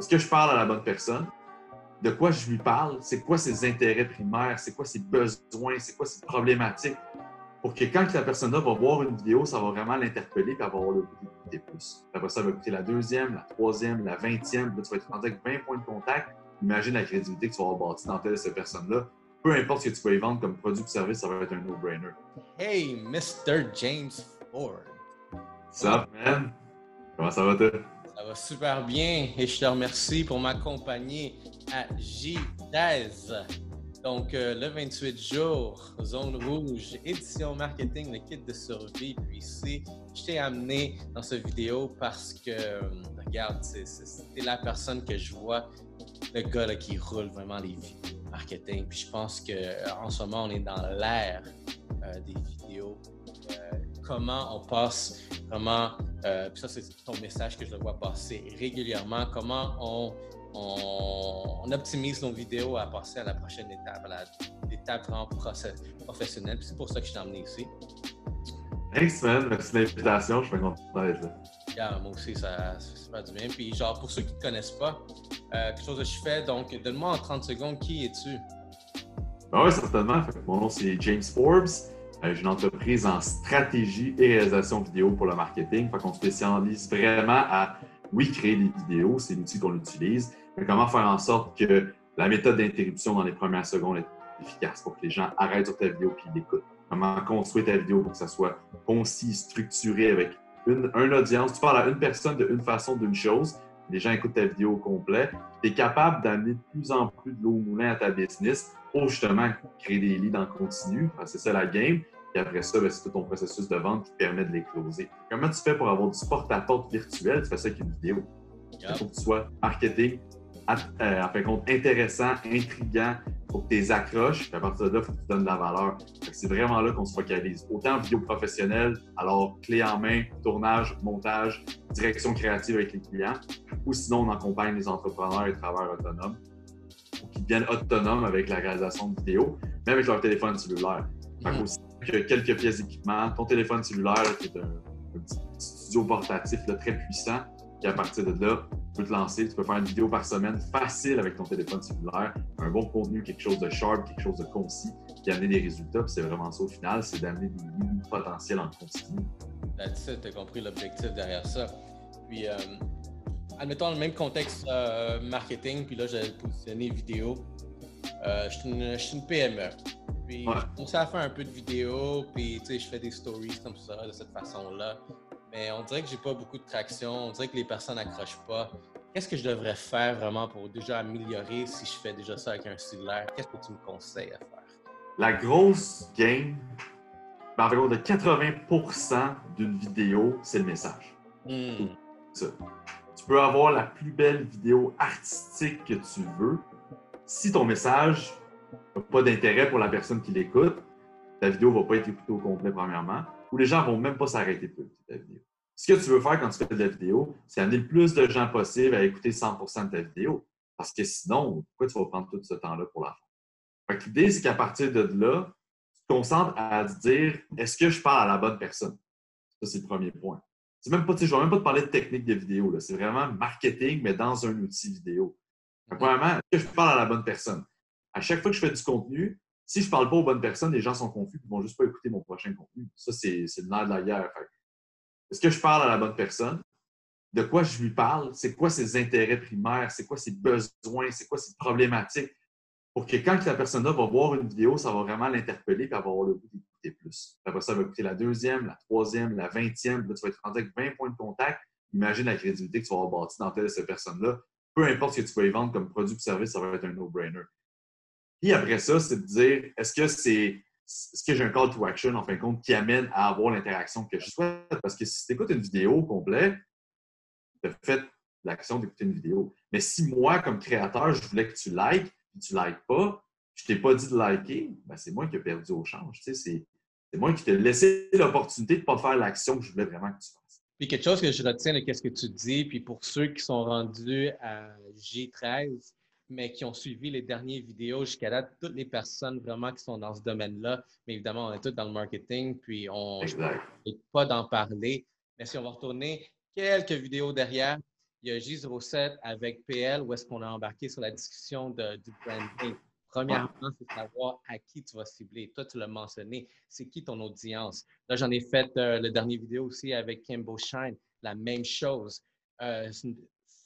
est-ce que je parle à la bonne personne? De quoi je lui parle? C'est quoi ses intérêts primaires? C'est quoi ses besoins? C'est quoi ses problématiques? Pour que quand la personne-là va voir une vidéo, ça va vraiment l'interpeller et elle va avoir le goût d'écouter plus. Après ça, elle va écouter la deuxième, la troisième, la vingtième. Là, tu vas être rendu avec 20 points de contact. Imagine la crédibilité que tu vas avoir bâtie dans telle cette personne-là. Peu importe ce que tu vas y vendre comme produit ou service, ça va être un no-brainer. Hey, Mr. James Ford. Ça, man? Comment ça va, toi? Ça va super bien et je te remercie pour m'accompagner à J13. Donc, euh, le 28 jours, Zone Rouge, édition marketing, le kit de survie. Puis ici, je t'ai amené dans cette vidéo parce que, euh, regarde, c'est la personne que je vois, le gars qui roule vraiment les vidéos marketing. Puis je pense qu'en ce moment, on est dans l'ère euh, des vidéos comment on passe, comment, euh, ça c'est ton message que je le vois passer régulièrement, comment on, on, optimise nos vidéos à passer à la prochaine étape, à l'étape vraiment professionnelle. C'est pour ça que je t'ai emmené ici. Thanks, man. Merci de l'invitation. Je suis content d'être là. Yeah, moi aussi, ça, ça fait du bien. Puis, genre, pour ceux qui ne te connaissent pas, euh, quelque chose que je fais, donc, donne-moi en 30 secondes, qui es-tu? Ben oui, certainement. Mon nom, c'est James Forbes. Euh, j'ai une entreprise en stratégie et réalisation vidéo pour le marketing. Fait qu'on spécialise vraiment à, oui, créer des vidéos, c'est l'outil qu'on utilise, mais comment faire en sorte que la méthode d'interruption dans les premières secondes est efficace pour que les gens arrêtent sur ta vidéo puis l'écoutent. Comment construire ta vidéo pour que ça soit concis, structuré avec une, audience. Tu parles à une personne de une façon, d'une chose. Les gens écoutent ta vidéo au complet. Tu es capable d'amener de plus en plus de l'eau au moulin à ta business pour justement créer des leads en continu. C'est ça la game. Et après ça, ben, c'est tout ton processus de vente qui te permet de les closer. Comment tu fais pour avoir du porte-à-porte virtuel? Tu fais ça avec une vidéo. Il faut que tu sois marketing, euh, en fin de compte, intéressant, intriguant, faut que tu les accroches, puis à partir de là, il faut que tu donnes de la valeur. C'est vraiment là qu'on se focalise. Autant vidéo professionnelle, alors clé en main, tournage, montage, direction créative avec les clients, ou sinon on accompagne les entrepreneurs et travailleurs autonomes qui deviennent autonomes avec la réalisation de vidéos, mais avec leur téléphone cellulaire. Fait mm. aussi que quelques pièces d'équipement, ton téléphone cellulaire, qui est un, petit studio portatif très puissant, qui à partir de là, peut te lancer. Tu peux faire une vidéo par semaine facile avec ton téléphone cellulaire, un bon contenu, quelque chose de sharp, quelque chose de concis, qui amener des résultats. c'est vraiment ça au final, c'est d'amener des leads potentiels en continu. Tu as compris l'objectif derrière ça. Puis, euh, admettons le même contexte euh, marketing, puis là, j'ai positionné vidéo. Euh, je, suis une, PME. Puis, je commence à faire un peu de vidéo, puis, tu sais, je fais des stories comme ça, de cette façon-là. Mais on dirait que j'ai pas beaucoup de traction, on dirait que les personnes n'accrochent pas. Qu'est-ce que je devrais faire vraiment pour déjà améliorer si je fais déjà ça avec un cellulaire? Qu'est-ce que tu me conseilles à faire? La grosse game, ben, environ de 80% d'une vidéo, c'est le message. Hmm. Tu peux avoir la plus belle vidéo artistique que tu veux. Si ton message n'a pas d'intérêt pour la personne qui l'écoute, ta vidéo ne va pas être écoutée au complet, premièrement, ou les gens ne vont même pas s'arrêter pour écouter ta vidéo. Ce que tu veux faire quand tu fais de la vidéo, c'est amener le plus de gens possible à écouter 100% de ta vidéo. Parce que sinon, pourquoi tu vas prendre tout ce temps-là pour la faire? L'idée, c'est qu'à partir de là, tu te concentres à te dire est-ce que je parle à la bonne personne? Ça, c'est le premier point. Même pas, je ne vais même pas te parler de technique de vidéo. C'est vraiment marketing, mais dans un outil vidéo. premièrement, est-ce que je parle à la bonne personne? À chaque fois que je fais du contenu, si je ne parle pas aux bonnes personnes, les gens sont confus et ne vont juste pas écouter mon prochain contenu. Ça, c'est le nerf de la guerre. Est-ce que je parle à la bonne personne? De quoi je lui parle? C'est quoi ses intérêts primaires? C'est quoi ses besoins? C'est quoi ses problématiques? Pour que quand la personne-là va voir une vidéo, ça va vraiment l'interpeller et avoir le goût d'écouter plus. Après ça, elle va écouter la deuxième, la troisième, la vingtième. Là, tu vas être rendu avec 20 points de contact. Imagine la crédibilité que tu vas avoir bâtie dans telle cette personne-là. Peu importe ce que tu vas y vendre comme produit ou service, ça va être un no-brainer. Puis après ça, c'est de dire est-ce que c'est est-ce que j'ai un call to action, en fin de compte, qui amène à avoir l'interaction que je souhaite? Parce que si tu écoutes une vidéo complète, tu as fait l'action d'écouter une vidéo. Mais si moi, comme créateur, je voulais que tu likes, et tu ne likes pas, je ne t'ai pas dit de liker, ben c'est moi qui ai perdu au change. c'est moi qui t'ai laissé l'opportunité de ne pas faire l'action que je voulais vraiment que tu fasses. Puis quelque chose que je retiens de ce que tu dis, puis pour ceux qui sont rendus à J13, mais qui ont suivi les dernières vidéos jusqu'à là, toutes les personnes vraiment qui sont dans ce domaine-là, mais évidemment, on est tous dans le marketing, puis on n'est pas d'en parler. Mais si on va retourner quelques vidéos derrière, il y a J07 avec PL où est-ce qu'on a embarqué sur la discussion de, du branding. Premièrement, c'est savoir à qui tu vas cibler. Toi, tu l'as mentionné. C'est qui ton audience? Là, j'en ai fait euh, le dernier vidéo aussi avec Kimbo Shine. La même chose. Euh,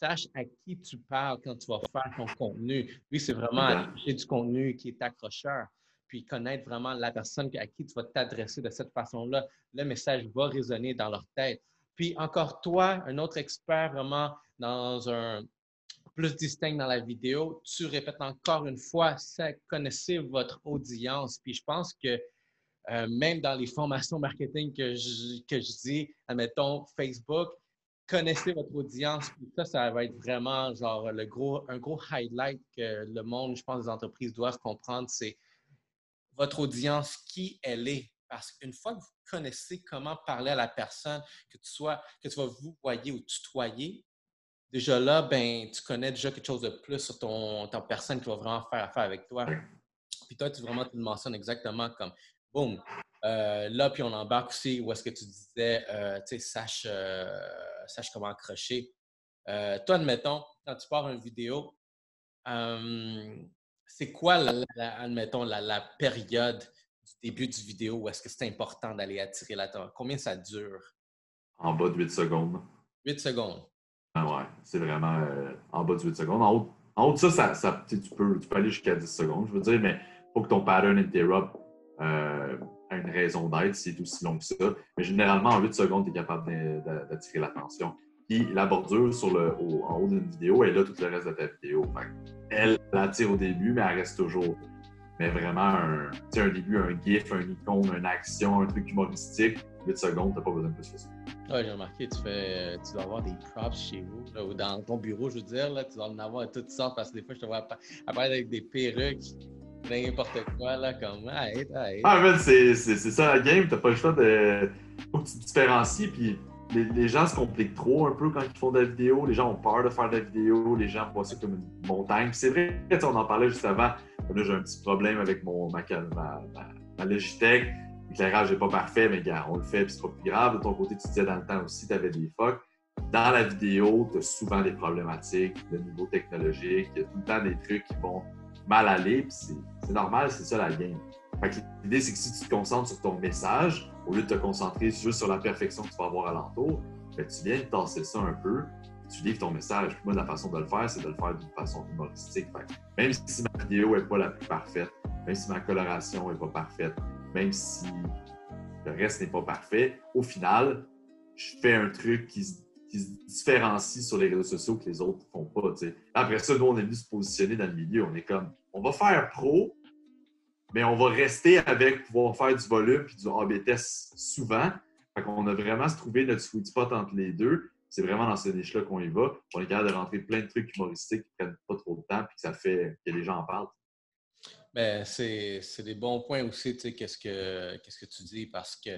à qui tu parles quand tu vas faire ton contenu. Lui, c'est vraiment du contenu qui est accrocheur. Puis connaître vraiment la personne à qui tu vas t'adresser de cette façon-là. Le message va résonner dans leur tête. Puis encore toi, un autre expert vraiment dans un plus distinct dans la vidéo, tu répètes encore une fois, ça, connaissez votre audience. Puis je pense que euh, même dans les formations marketing que je, que je dis, admettons Facebook, connaissez votre audience. Ça, ça va être vraiment genre le gros, un gros highlight que le monde, je pense, des entreprises doivent comprendre, c'est votre audience, qui elle est. Parce qu'une fois que vous connaissez comment parler à la personne, que tu sois, que tu vas vous voyer ou tutoyer, déjà là, ben, tu connais déjà quelque chose de plus sur ton, ton personne qui va vraiment faire affaire avec toi. Puis toi, tu vraiment tu le mentionnes exactement comme boum. Euh, là, puis on embarque aussi où est-ce que tu disais, euh, tu sais, sache, euh, sache comment accrocher. toi, admettons, quand tu pars une vidéo, c'est quoi, la, admettons, la, la, période du début du vidéo où est-ce que c'est important d'aller attirer l'attention? Combien ça dure? En bas de 8 secondes. 8 secondes. Ah ouais, c'est vraiment euh, en bas de 8 secondes. En haut, en haut de ça, ça, tu, peux, tu peux aller jusqu'à 10 secondes, je veux dire, mais il faut que ton pattern interrupt euh, raison d'être, c'est aussi long que ça. Mais généralement, en 8 secondes, tu es capable d'attirer l'attention. Puis la bordure sur le, en haut d'une vidéo, est là tout le reste de ta vidéo. elle l'attire au début, mais elle reste toujours. Mais vraiment, un, un début, un GIF, un icône, une action, un truc humoristique, 8 secondes, t'as pas besoin de plus que ça. Ouais, j'ai remarqué, tu, fais, tu dois avoir des props chez vous, ou dans ton bureau, je veux dire, là, tu dois en avoir toutes sortes, parce que des fois, je te vois apparaître avec des perruques, n'importe quoi, là, comme. Ah, c'est ça la game, t'as pas le choix de. Faut que tu te différencies, puis les, gens se compliquent trop un peu quand ils font de la vidéo. Les gens ont peur de faire de la vidéo. Les gens voient ça comme une montagne. C'est vrai, on en parlait juste avant. Là, j'ai un petit problème avec mon, ma, ma, ma, Logitech. L'éclairage n'est pas parfait, mais gars, on le fait, puis c'est pas plus grave. De ton côté, tu disais dans le temps aussi, tu avais des fucks. Dans la vidéo, tu as souvent des problématiques de niveau technologique. Il y a tout le temps des trucs qui vont mal aller, puis c'est normal, c'est ça la game. L'idée, c'est que si tu te concentres sur ton message, au lieu de te concentrer juste sur la perfection que tu vas avoir alentour, ben, tu viens de tasser ça un peu, tu livres ton message. moi, la façon de le faire, c'est de le faire d'une façon humoristique. même si ma vidéo n'est pas la plus parfaite, même si ma coloration n'est pas parfaite, même si le reste n'est pas parfait, au final, je fais un truc qui se, différencie sur les réseaux sociaux que les autres ne font pas. Après ça, nous, on est venu se positionner dans le milieu. On est comme, on va faire pro, mais on va rester avec pouvoir faire du volume et du AB test souvent. Fait qu'on a vraiment se trouver notre sweet spot entre les deux. C'est vraiment dans ce niche-là qu'on y va. On est capable de rentrer plein de trucs humoristiques qui ne prennent pas trop de temps et que ça fait que les gens en parlent. Ben, c'est des bons points aussi, qu'est-ce que, que tu dis, parce que,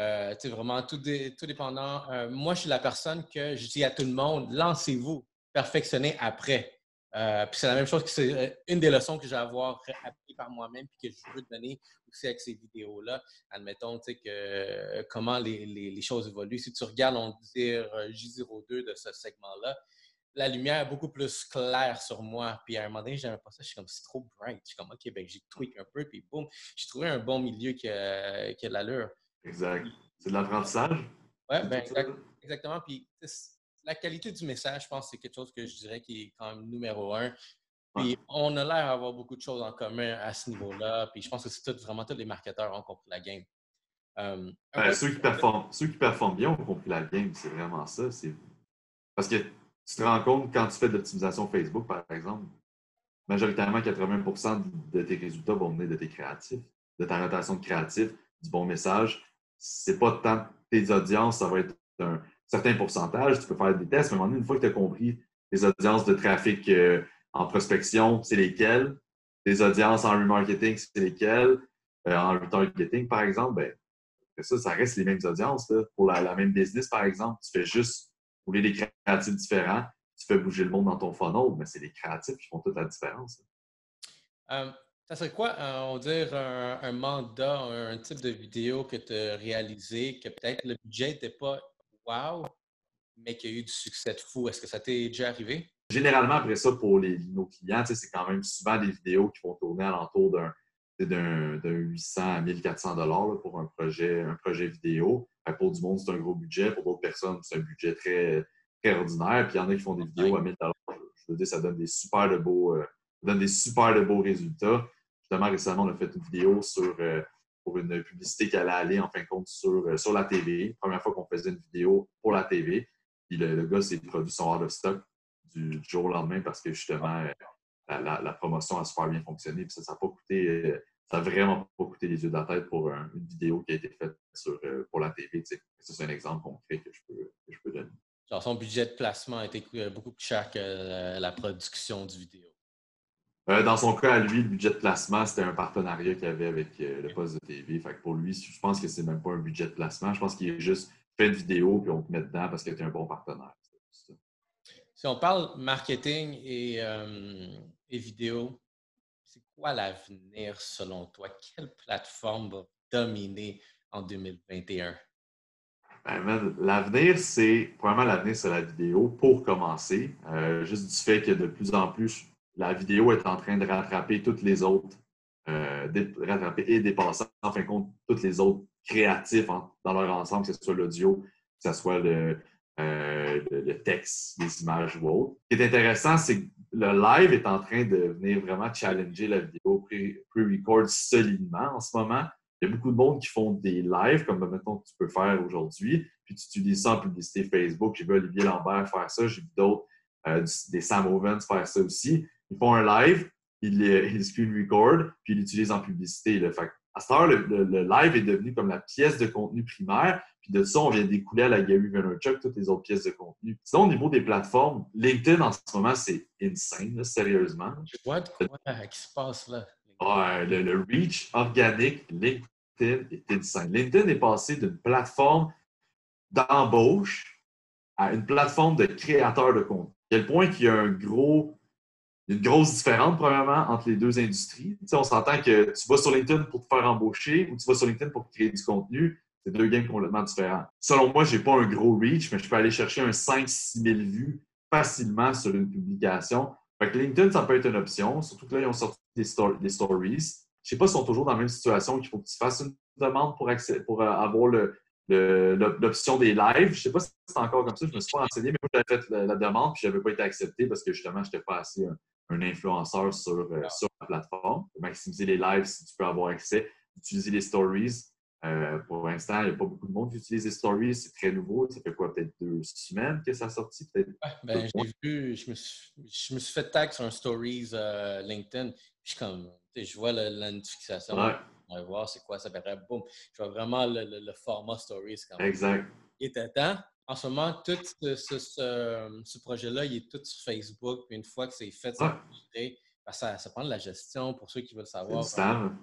euh, vraiment, tout, dépendant. Euh, moi, je suis la personne que je dis à tout le monde, lancez-vous, perfectionnez après. Euh, puis c'est la même chose que c'est euh, une des leçons que j'ai avoir appris par moi-même puis que je veux donner aussi avec ces vidéos-là. Admettons, tu sais, que comment les, choses évoluent. Si tu regardes, on dire J02 de ce segment-là, la lumière est beaucoup plus claire sur moi. Puis à un moment donné, j'aimais pas ça. Je suis comme, c'est trop bright. Je suis comme, OK, ben j'ai tweak un peu, puis boum, j'ai trouvé un bon milieu qui a, l'allure. Exact. C'est de l'apprentissage? Oui, ben, exactement. Puis la qualité du message, je pense, c'est quelque chose que je dirais qui est quand même numéro un. Puis on a l'air d'avoir beaucoup de choses en commun à ce niveau-là. Puis je pense que c'est tout, vraiment tous les marketeurs ont compris la game. Euh, ceux, qui performent, ceux qui performent bien ont compris la game, c'est vraiment ça. Parce que tu te rends compte quand tu fais de l'optimisation Facebook, par exemple, majoritairement 80% de tes résultats vont venir de tes créatifs, de ta rotation de créatifs, du bon message. C'est pas tant tes audiences, ça va être un, certains pourcentages, tu peux faire des tests, mais à une fois que tu as compris les audiences de trafic euh, en prospection, c'est lesquelles, les audiences en remarketing, c'est lesquelles, euh, en retargeting, par exemple, ben, ça, ça reste les mêmes audiences. Pour la, même business, par exemple, tu fais juste rouler des créatifs différents, tu fais bouger le monde dans ton funnel, mais c'est les créatifs qui font toute la différence. Euh, ça serait quoi, on va dire, un, un, mandat, un type de vidéo que tu as réalisé, que peut-être le budget n'était pas wow, mais qui a eu du succès de fou? Est-ce que ça t'est déjà arrivé? Généralement, après ça, pour les, nos clients, c'est quand même souvent des vidéos qui vont tourner alentour d'un d'un 800 à 1400 dollars pour un projet, un projet vidéo. Pour du monde, c'est un gros budget. Pour d'autres personnes, c'est un budget très, très ordinaire. Puis il y en a qui font des vidéos à 1000 dollars. Je veux dire, ça donne des super de beaux, euh, donne des super beaux résultats. Justement, récemment, on a fait une vidéo sur, euh, pour une publicité qui allait aller, en fin de compte, sur, euh, sur la TV. Première fois qu'on faisait une vidéo pour la TV. Puis le, gars, ses produits sont hors de stock du, jour au lendemain parce que justement, euh, la, promotion a super bien fonctionné. Puis ça, ça n'a pas coûté, ça vraiment pas coûté les yeux de la tête pour une vidéo qui a été faite sur, pour la TV. c'est un exemple concret que je peux, que je peux donner. Genre, son budget de placement a été beaucoup plus cher que la production du vidéo. Euh, dans son cas, à lui, le budget de placement, c'était un partenariat qu'il avait avec euh, le poste de TV. Fait pour lui, je pense que c'est même pas un budget de placement. Je pense qu'il est juste fait une vidéo puis on te met dedans parce que tu es un bon partenaire. Si on parle marketing et, euh, et vidéo, c'est quoi l'avenir selon toi? Quelle plateforme va dominer en 2021? Ben, l'avenir, c'est, probablement l'avenir, c'est la vidéo pour commencer. juste du fait que de plus en plus, la vidéo est en train de rattraper toutes les autres, euh, rattraper et dépasser en fin de compte tous les autres créatifs dans leur ensemble, que ce soit l'audio, que ce soit le, euh, texte, les images ou autre. Ce qui est intéressant, c'est que le live est en train de venir vraiment challenger la vidéo pre-record solidement en ce moment. Il y a beaucoup de monde qui font des lives, comme mettons tu peux faire aujourd'hui, puis tu utilises ça en publicité Facebook. J'ai vu Olivier Lambert faire ça, j'ai vu d'autres, euh, des Sam Owens faire ça aussi ils font un live, ils, ils screen record, puis ils l'utilisent en publicité. Fait à cette heure, le, live est devenu comme la pièce de contenu primaire, puis de ça, on vient d'écouler à la Gary Vaynerchuk toutes les autres pièces de contenu. Sinon, au niveau des plateformes, LinkedIn en ce moment, c'est insane, sérieusement. Je vois de quoi qui se passe là. Ouais, le, reach organique LinkedIn est insane. LinkedIn est passé d'une plateforme d'embauche à une plateforme de créateur de contenu. À quel point qu'il y a un gros il y a une grosse différence, premièrement, entre les deux industries. On s'entend que tu vas sur LinkedIn pour te faire embaucher ou tu vas sur LinkedIn pour créer du contenu. C'est deux games complètement différents. Selon moi, je n'ai pas un gros reach, mais je peux aller chercher un 5-6 000 vues facilement sur une publication. Fait que LinkedIn, ça peut être une option, surtout que là, ils ont sorti des, stories. Je ne sais pas s'ils sont toujours dans la même situation qu'il faut que tu fasses une demande pour, euh, avoir l'option des lives. Je ne sais pas si c'est encore comme ça, je ne me suis pas renseigné, mais moi, j'avais fait la, demande puis je n'avais pas été accepté parce que justement, je n'étais pas assez un influenceur sur, euh, sur la plateforme, maximiser les lives si tu peux avoir accès, utiliser les stories. Euh, pour l'instant, il n'y a pas beaucoup de monde qui utilise les stories. C'est très nouveau. Ça fait quoi, peut-être deux semaines que ça a sorti? Peut-être ben, j'ai vu, je me, suis, je me suis fait tag sur un stories euh, LinkedIn. je, comme, je vois la, notification. On va voir c'est quoi ça fait. Boum. Je vois vraiment le, format stories. Quand même. Exact. Il était temps en ce moment, tout ce, projet-là, il est tout sur Facebook. Puis une fois que c'est fait, ça, ben, ça, ça, prend de la gestion pour ceux qui veulent savoir.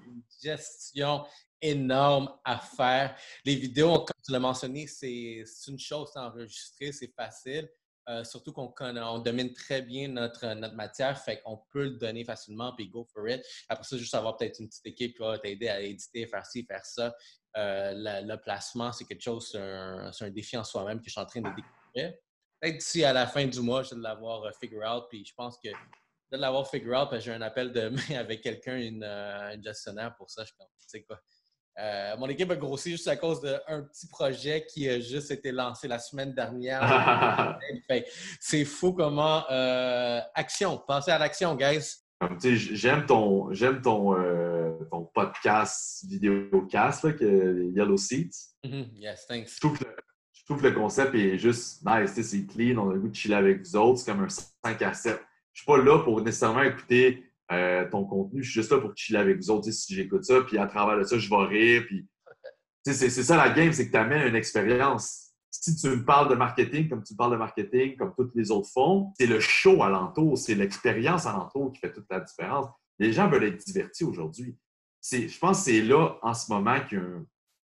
Une gestion énorme à faire. Les vidéos, comme tu l'as mentionné, c'est une chose à enregistrer, c'est facile. Euh, surtout qu'on on domine très bien notre, notre matière, fait qu'on peut le donner facilement, puis go for it. Après ça, juste avoir peut-être une petite équipe qui va t'aider à éditer, faire ci, faire ça. Euh, le placement, c'est quelque chose, c'est un, défi en soi-même que je suis en train de découvrir. Peut-être d'ici à la fin du mois, je vais l'avoir euh, figure out, puis je pense que de l'avoir figure out, j'ai un appel demain avec quelqu'un, une, gestionnaire pour ça. Je pense, tu sais quoi. Euh, mon équipe a grossi juste à cause d'un petit projet qui a juste été lancé la semaine dernière. c'est fou comment. Euh, action, pensez à l'action, guys. J'aime ton, j'aime ton, euh, ton podcast, vidéocast, là, que Yellow Seats. Mm-hmm. Yes, thanks. Je trouve, que le concept est juste nice. C'est clean, on a le goût de chiller avec vous autres. C'est comme un 5 à 7. Je suis pas là pour nécessairement écouter euh, ton contenu. Je suis juste là pour chiller avec vous autres si j'écoute ça. Puis à travers de ça, je vais rire. Puis, c'est ça la game, c'est que tu amènes une expérience. Si tu me parles de marketing comme tu parles de marketing, comme toutes les autres font, c'est le show alentour, c'est l'expérience alentour qui fait toute la différence. Les gens veulent être divertis aujourd'hui. Je pense que c'est là, en ce moment, qu'il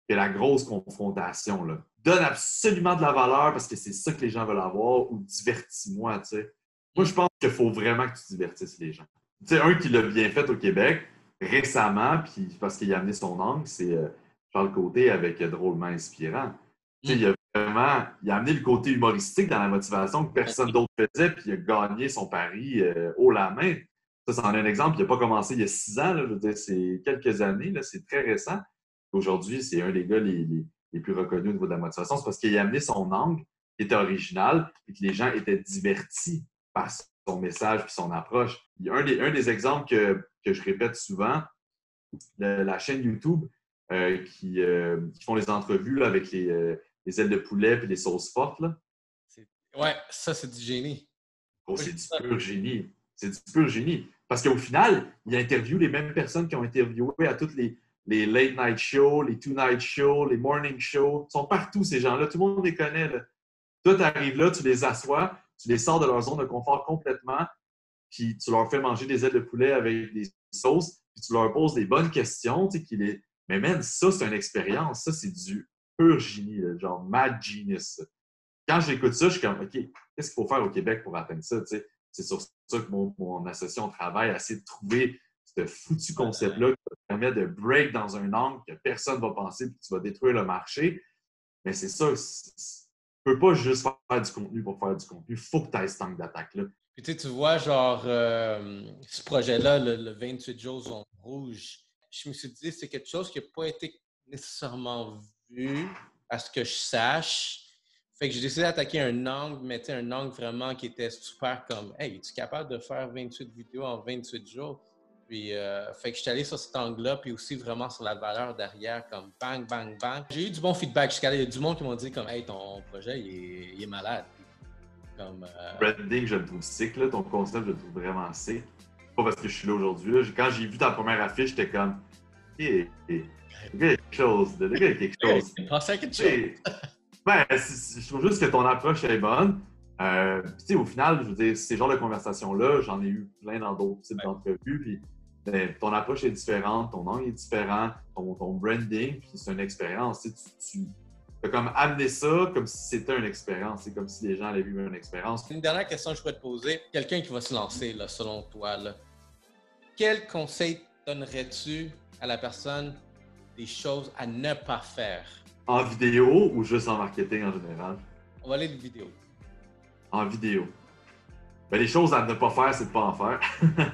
y, a la grosse confrontation. Là. Donne absolument de la valeur parce que c'est ça que les gens veulent avoir ou divertis-moi. Moi, je pense qu'il faut vraiment que tu divertisses les gens sais, un qui l'a bien fait au Québec récemment, puis parce qu'il a amené son angle, c'est euh, Charles Côté avec Drôlement Inspirant. il, a, vraiment, il a amené le côté humoristique dans la motivation que personne d'autre faisait, puis il a gagné son pari euh, haut la main. Ça, c'en est un exemple. Il n'a pas commencé il y a six ans, je veux dire, c'est quelques années, c'est très récent. Aujourd'hui, c'est un des gars les, plus reconnus au niveau de la motivation. C'est parce qu'il a amené son angle qui était original et que les gens étaient divertis par son message et son approche. Il y a un des, un des exemples que, je répète souvent, la chaîne YouTube euh, qui, euh, qui, font les entrevues avec les, les ailes de poulet et les sauces fortes. Là. Ouais, ça, c'est du génie. Oh, c'est du pur génie. C'est du pur génie. Parce qu'au final, il interviewe les mêmes personnes qui ont interviewé à toutes les, les late night shows, les two night shows, les morning shows. Ils sont partout, ces gens-là. Tout le monde les connaît. Toi, tu arrives là, tu les assois, tu les sors de leur zone de confort complètement, puis tu leur fais manger des ailes de poulet avec des sauces, puis tu leur poses des bonnes questions. Tu sais. Mais même ça, c'est une expérience. Ça, c'est du pur génie, genre mad genius. Quand j'écoute ça, je suis comme, OK, qu'est-ce qu'il faut faire au Québec pour atteindre ça? C'est sur ça que mon, mon association travaille, à essayer de trouver ce foutu concept-là qui permet de break dans un angle que personne ne va penser que tu vas détruire le marché. Mais c'est ça, tu ne peux pas juste faire du contenu pour faire du contenu. Il faut que tu aies ce tank d'attaque-là. Puis tu vois, genre, euh, ce projet-là, le, 28 jours en rouge, je me suis dit, c'est quelque chose qui n'a pas été nécessairement vu, à ce que je sache. Fait que j'ai décidé d'attaquer un angle, mais un angle vraiment qui était super comme Hey, es-tu capable de faire 28 vidéos en 28 jours? Puis, euh, fait que je suis allé sur cet angle-là, puis aussi vraiment sur la valeur derrière, comme bang, bang, bang. J'ai eu du bon feedback. Jusqu'à il y a du monde qui m'ont dit comme Hey, ton projet, il est, malade. Comme, euh... Branding, je le trouve sick, là. ton concept, je le trouve vraiment sick. Pas parce que je suis là aujourd'hui. Quand j'ai vu ta première affiche, j'étais comme hey, le gars, il y a quelque chose. Quelque chose. Quelque chose. Ben, je trouve juste que ton approche est bonne. Euh, puis, au final, je veux dire, ces genres de conversations-là, j'en ai eu plein dans d'autres types d'entrevues. Puis, ben, ton approche est différente, ton angle est différent, ton, ton branding, puis c'est une expérience. Tu, tu as comme amené ça comme si c'était une expérience. C'est comme si les gens avaient vu une expérience. Une dernière question que je pourrais te poser. Quelqu'un qui va se lancer, là, selon toi, là, quel conseil donnerais-tu à la personne des choses à ne pas faire? En vidéo ou juste en marketing en général? On va aller de vidéo. En vidéo. Ben, les choses à ne pas faire, c'est de ne pas en faire.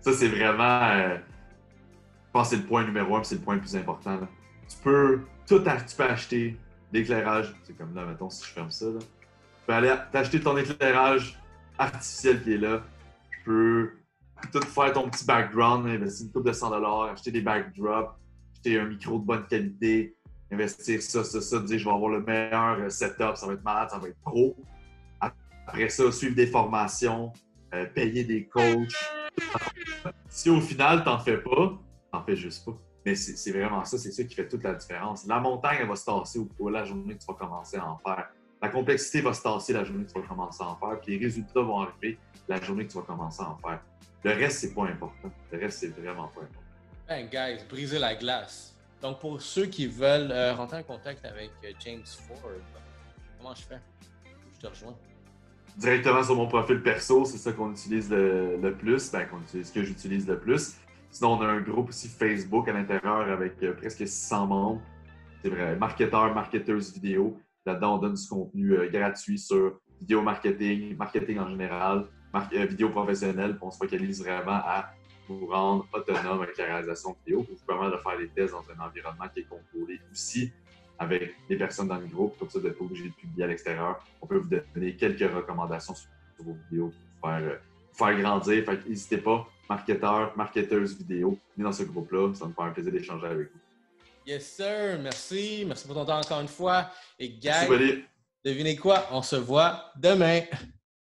ça, c'est vraiment. Euh, je pense que c'est le point numéro un, c'est le point le plus important. Tu peux tout tu peux acheter l'éclairage. C'est comme là, mettons, si je ferme ça. Là. Tu peux aller t'acheter ton éclairage artificiel qui est là. Tu peux tout faire ton petit background, investir une coupe de 100 acheter des backdrops, acheter un micro de bonne qualité, investir ça, ça, ça, dire je vais avoir le meilleur euh, setup, ça va être malade, ça va être pro. Après ça, suivre des formations, euh, payer des coachs. Si au final, t'en fais pas, t'en fais juste pas. Mais c'est vraiment ça, c'est ça qui fait toute la différence. La montagne, elle va se tasser au, la journée que tu vas commencer à en faire. La complexité va se tasser la journée que tu vas commencer à en faire. Puis les résultats vont arriver la journée que tu vas commencer à en faire. Le reste, c'est pas important. Le reste, c'est vraiment pas important. Ben, guys, briser la glace. Donc, pour ceux qui veulent euh, rentrer en contact avec euh, James Ford, comment je fais? Je te rejoins. Directement sur mon profil perso, c'est ça qu'on utilise le, plus, ben, utilise, que j'utilise le plus. Sinon, on a un groupe aussi Facebook à l'intérieur avec euh, presque 600 membres. C'est vrai, marketeurs, marketeuses vidéo. Là-dedans, on donne du contenu gratuit sur vidéo marketing, marketing en général, vidéo professionnelle, on se focalise vraiment à vous rendre autonome avec la réalisation vidéo. Vous permettre de faire des tests dans un environnement qui est contrôlé aussi avec les personnes dans le groupe, comme ça, vous n'êtes pas obligé de publier à l'extérieur. On peut vous donner quelques recommandations sur, vos vidéos pour faire, euh, faire grandir. n'hésitez pas, marketeurs, marketeuses vidéo, venez dans ce groupe-là. Ça me fait un plaisir d'échanger avec vous. Yes, sir. Merci. Merci pour ton temps encore une fois. Et, gars, devinez quoi? On se voit demain.